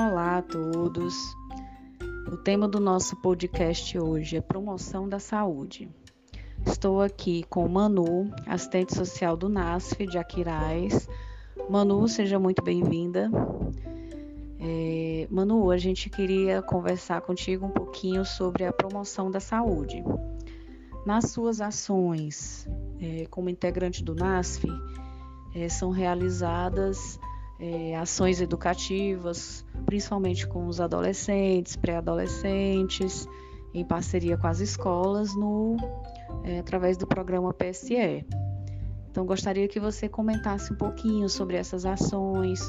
Olá a todos. O tema do nosso podcast hoje é promoção da saúde. Estou aqui com Manu, assistente social do NASF de Aquiraz. Manu, seja muito bem-vinda. É, Manu, a gente queria conversar contigo um pouquinho sobre a promoção da saúde. Nas suas ações é, como integrante do NASF, é, são realizadas é, ações educativas, principalmente com os adolescentes, pré-adolescentes, em parceria com as escolas, no, é, através do programa PSE. Então, gostaria que você comentasse um pouquinho sobre essas ações,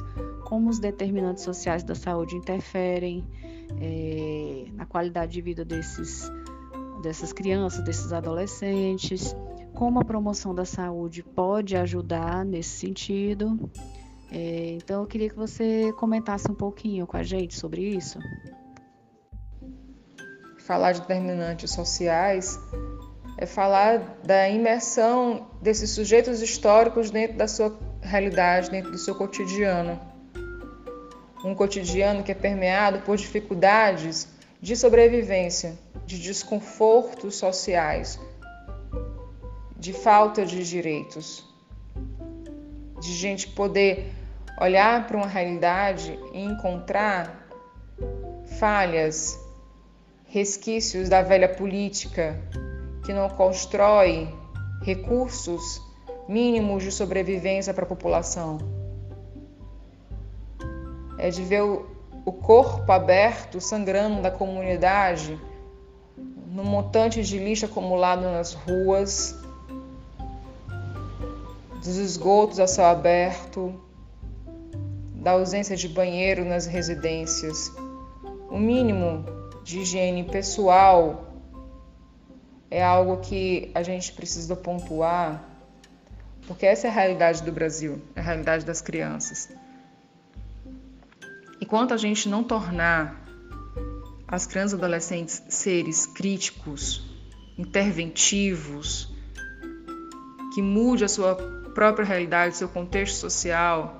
como os determinantes sociais da saúde interferem é, na qualidade de vida desses, dessas crianças, desses adolescentes, como a promoção da saúde pode ajudar nesse sentido é, então eu queria que você comentasse um pouquinho com a gente sobre isso. Falar de determinantes sociais é falar da imersão desses sujeitos históricos dentro da sua realidade, dentro do seu cotidiano. Um cotidiano que é permeado por dificuldades de sobrevivência, de desconfortos sociais, de falta de direitos, de gente poder olhar para uma realidade e encontrar falhas, resquícios da velha política que não constrói recursos mínimos de sobrevivência para a população. É de ver o corpo aberto, sangrando da comunidade, no montante de lixo acumulado nas ruas, dos esgotos a céu aberto, da ausência de banheiro nas residências, o mínimo de higiene pessoal é algo que a gente precisa pontuar, porque essa é a realidade do Brasil, é a realidade das crianças. Enquanto a gente não tornar as crianças e adolescentes seres críticos, interventivos, que mude a sua própria realidade, seu contexto social,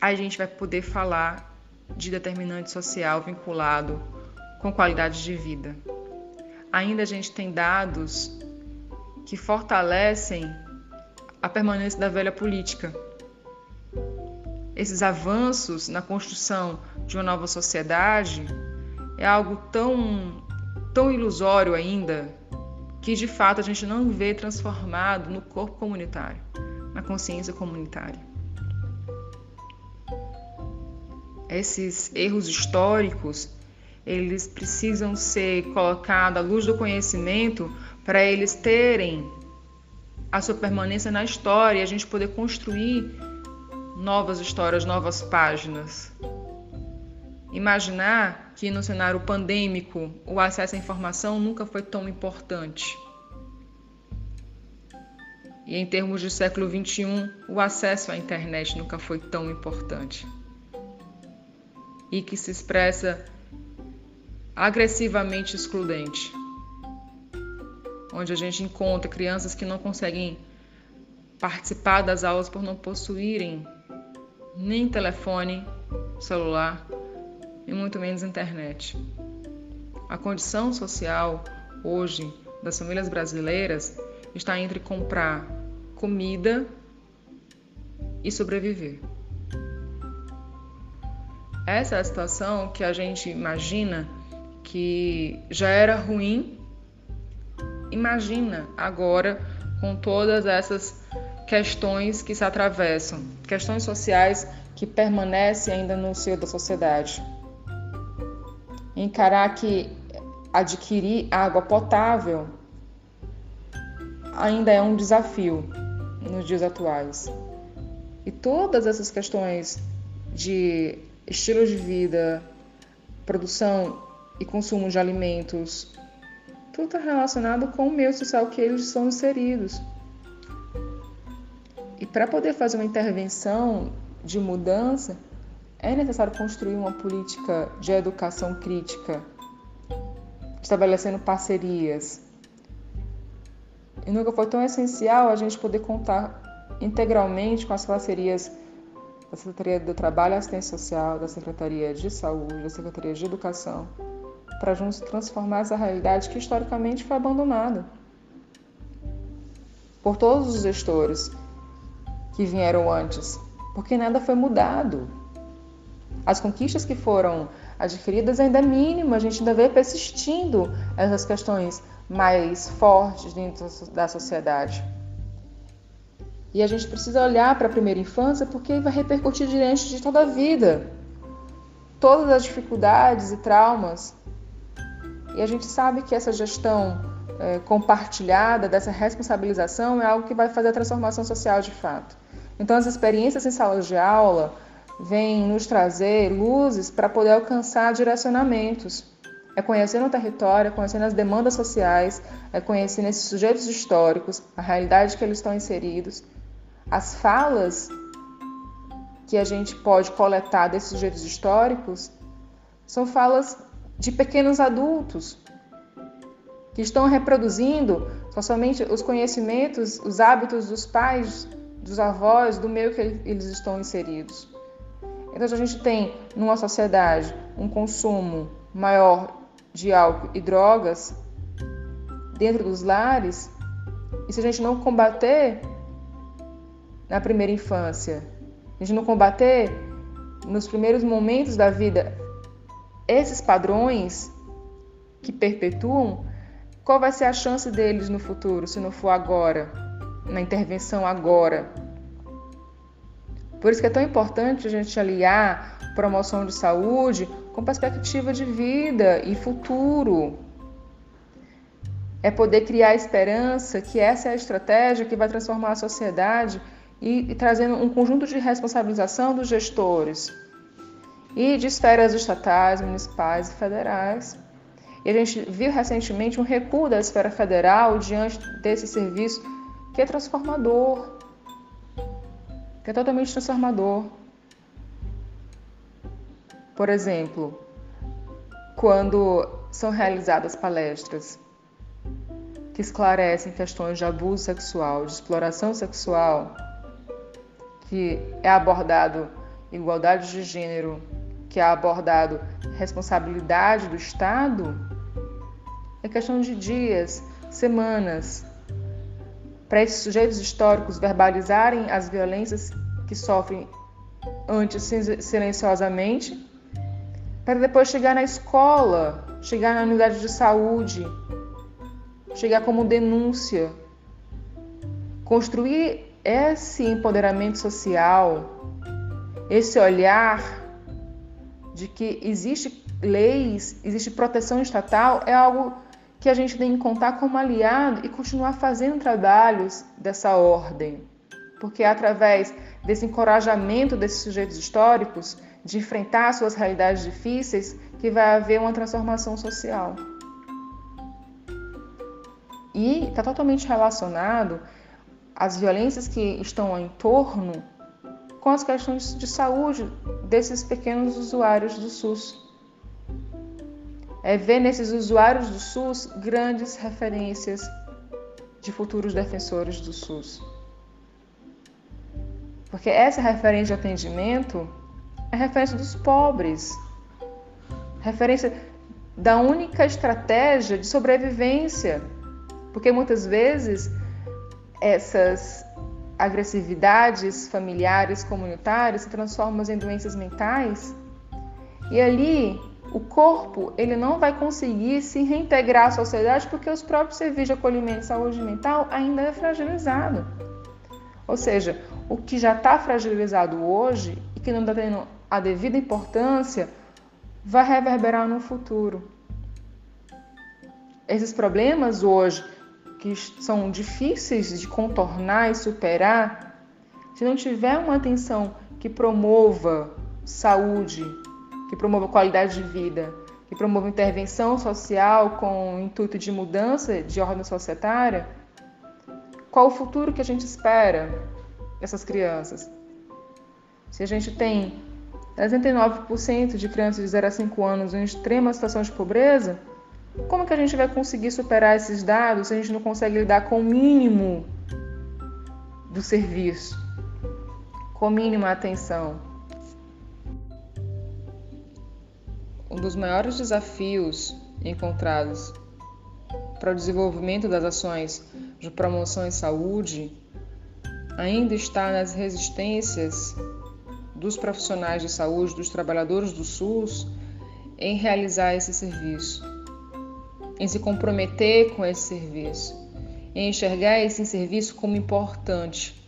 a gente vai poder falar de determinante social vinculado com qualidade de vida. Ainda a gente tem dados que fortalecem a permanência da velha política. Esses avanços na construção de uma nova sociedade é algo tão, tão ilusório ainda que de fato a gente não vê transformado no corpo comunitário, na consciência comunitária. Esses erros históricos, eles precisam ser colocados à luz do conhecimento para eles terem a sua permanência na história e a gente poder construir novas histórias, novas páginas. Imaginar que no cenário pandêmico o acesso à informação nunca foi tão importante. E em termos de século XXI, o acesso à internet nunca foi tão importante e que se expressa agressivamente excludente, onde a gente encontra crianças que não conseguem participar das aulas por não possuírem nem telefone celular e muito menos internet. A condição social hoje das famílias brasileiras está entre comprar comida e sobreviver. Essa é a situação que a gente imagina que já era ruim. Imagina agora com todas essas questões que se atravessam, questões sociais que permanecem ainda no seio da sociedade. Encarar que adquirir água potável ainda é um desafio nos dias atuais. E todas essas questões de estilo de vida, produção e consumo de alimentos, tudo está relacionado com o meio social que eles são inseridos. E para poder fazer uma intervenção de mudança, é necessário construir uma política de educação crítica, estabelecendo parcerias. E nunca foi tão essencial a gente poder contar integralmente com as parcerias da Secretaria do Trabalho e Assistência Social, da Secretaria de Saúde, da Secretaria de Educação, para juntos transformar essa realidade que historicamente foi abandonada por todos os gestores que vieram antes, porque nada foi mudado. As conquistas que foram adquiridas ainda é mínima, a gente ainda vê persistindo essas questões mais fortes dentro da sociedade. E a gente precisa olhar para a primeira infância porque vai repercutir diante de toda a vida. Todas as dificuldades e traumas. E a gente sabe que essa gestão é, compartilhada, dessa responsabilização, é algo que vai fazer a transformação social de fato. Então, as experiências em sala de aula vêm nos trazer luzes para poder alcançar direcionamentos. É conhecendo o território, é conhecendo as demandas sociais, é conhecendo esses sujeitos históricos, a realidade que eles estão inseridos, as falas que a gente pode coletar desses sujeitos históricos são falas de pequenos adultos que estão reproduzindo somente os conhecimentos, os hábitos dos pais, dos avós, do meio que eles estão inseridos. Então, a gente tem numa sociedade um consumo maior de álcool e drogas dentro dos lares, e se a gente não combater na primeira infância, a gente não combater nos primeiros momentos da vida esses padrões que perpetuam, qual vai ser a chance deles no futuro, se não for agora, na intervenção agora? Por isso que é tão importante a gente aliar promoção de saúde com perspectiva de vida e futuro. É poder criar esperança que essa é a estratégia que vai transformar a sociedade e, e trazendo um conjunto de responsabilização dos gestores e de esferas estatais, municipais e federais. E a gente viu recentemente um recuo da esfera federal diante desse serviço que é transformador, que é totalmente transformador. Por exemplo, quando são realizadas palestras que esclarecem questões de abuso sexual, de exploração sexual, que é abordado igualdade de gênero, que é abordado responsabilidade do Estado, é questão de dias, semanas, para esses sujeitos históricos verbalizarem as violências que sofrem antes silenciosamente, para depois chegar na escola, chegar na unidade de saúde, chegar como denúncia, construir esse empoderamento social, esse olhar de que existe leis, existe proteção estatal, é algo que a gente tem que contar como aliado e continuar fazendo trabalhos dessa ordem. Porque é através desse encorajamento desses sujeitos históricos de enfrentar suas realidades difíceis que vai haver uma transformação social. E está totalmente relacionado as violências que estão em torno com as questões de saúde desses pequenos usuários do SUS. É ver nesses usuários do SUS grandes referências de futuros defensores do SUS. Porque essa referência de atendimento é referência dos pobres, referência da única estratégia de sobrevivência. Porque muitas vezes essas agressividades familiares, comunitárias, se transformam em doenças mentais. E ali o corpo ele não vai conseguir se reintegrar à sociedade porque os próprios serviços de acolhimento e saúde mental ainda é fragilizado. Ou seja, o que já está fragilizado hoje e que não está tendo a devida importância vai reverberar no futuro. Esses problemas hoje que são difíceis de contornar e superar, se não tiver uma atenção que promova saúde, que promova qualidade de vida, que promova intervenção social com o intuito de mudança de ordem societária, qual o futuro que a gente espera dessas crianças? Se a gente tem 69% de crianças de 0 a 5 anos em extrema situação de pobreza, como que a gente vai conseguir superar esses dados se a gente não consegue lidar com o mínimo do serviço, com a mínima atenção? Um dos maiores desafios encontrados para o desenvolvimento das ações de promoção em saúde ainda está nas resistências dos profissionais de saúde, dos trabalhadores do SUS, em realizar esse serviço em se comprometer com esse serviço, em enxergar esse serviço como importante.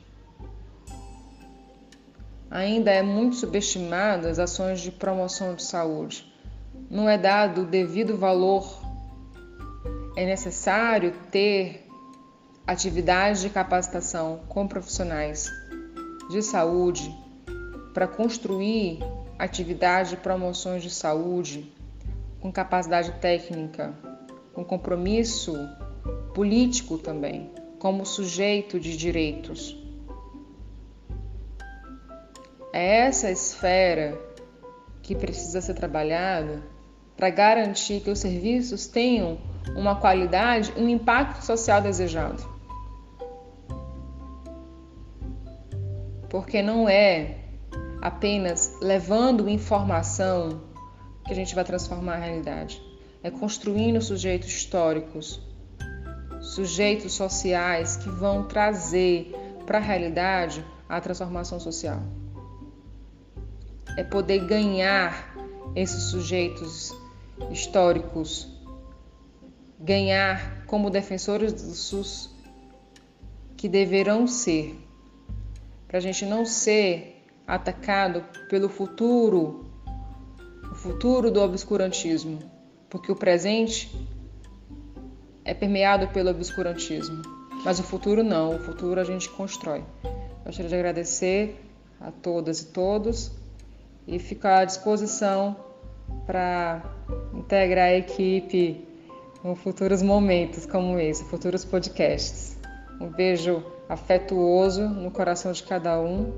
Ainda é muito subestimado as ações de promoção de saúde. Não é dado o devido valor. É necessário ter atividades de capacitação com profissionais de saúde para construir atividades de promoções de saúde com capacidade técnica, com compromisso político também, como sujeito de direitos. É essa esfera que precisa ser trabalhada para garantir que os serviços tenham uma qualidade e um impacto social desejado. Porque não é apenas levando informação que a gente vai transformar a realidade. É construindo sujeitos históricos, sujeitos sociais que vão trazer para a realidade a transformação social. É poder ganhar esses sujeitos históricos, ganhar como defensores do SUS que deverão ser, para a gente não ser atacado pelo futuro, o futuro do obscurantismo, porque o presente é permeado pelo obscurantismo, mas o futuro não, o futuro a gente constrói. Gostaria de agradecer a todas e todos e ficar à disposição para integrar a equipe em futuros momentos como esse, futuros podcasts. Um beijo afetuoso no coração de cada um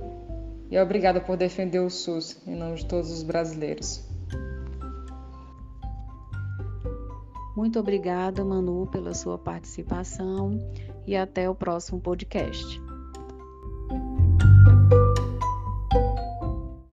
e obrigada por defender o SUS em nome de todos os brasileiros. Muito obrigada, Manu, pela sua participação e até o próximo podcast.